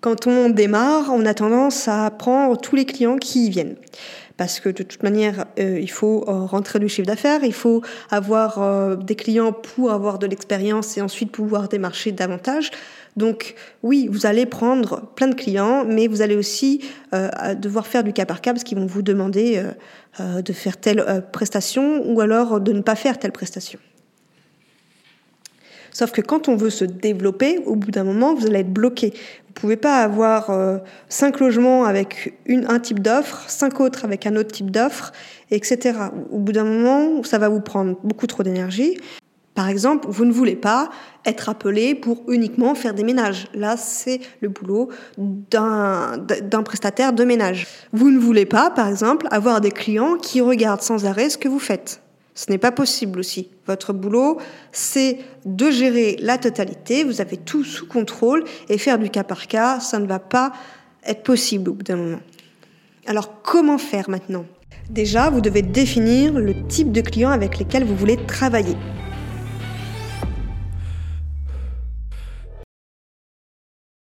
Quand on démarre, on a tendance à prendre tous les clients qui y viennent parce que de toute manière, euh, il faut euh, rentrer du chiffre d'affaires, il faut avoir euh, des clients pour avoir de l'expérience et ensuite pouvoir démarcher davantage. Donc oui, vous allez prendre plein de clients, mais vous allez aussi devoir faire du cas par cas parce qu'ils vont vous demander de faire telle prestation ou alors de ne pas faire telle prestation. Sauf que quand on veut se développer, au bout d'un moment, vous allez être bloqué. Vous pouvez pas avoir euh, cinq logements avec un type d'offre, cinq autres avec un autre type d'offre, etc. Au bout d'un moment, ça va vous prendre beaucoup trop d'énergie. Par exemple, vous ne voulez pas être appelé pour uniquement faire des ménages. Là, c'est le boulot d'un prestataire de ménage. Vous ne voulez pas, par exemple, avoir des clients qui regardent sans arrêt ce que vous faites. Ce n'est pas possible aussi. Votre boulot, c'est de gérer la totalité, vous avez tout sous contrôle et faire du cas par cas, ça ne va pas être possible au bout d'un moment. Alors comment faire maintenant? Déjà, vous devez définir le type de clients avec lesquels vous voulez travailler.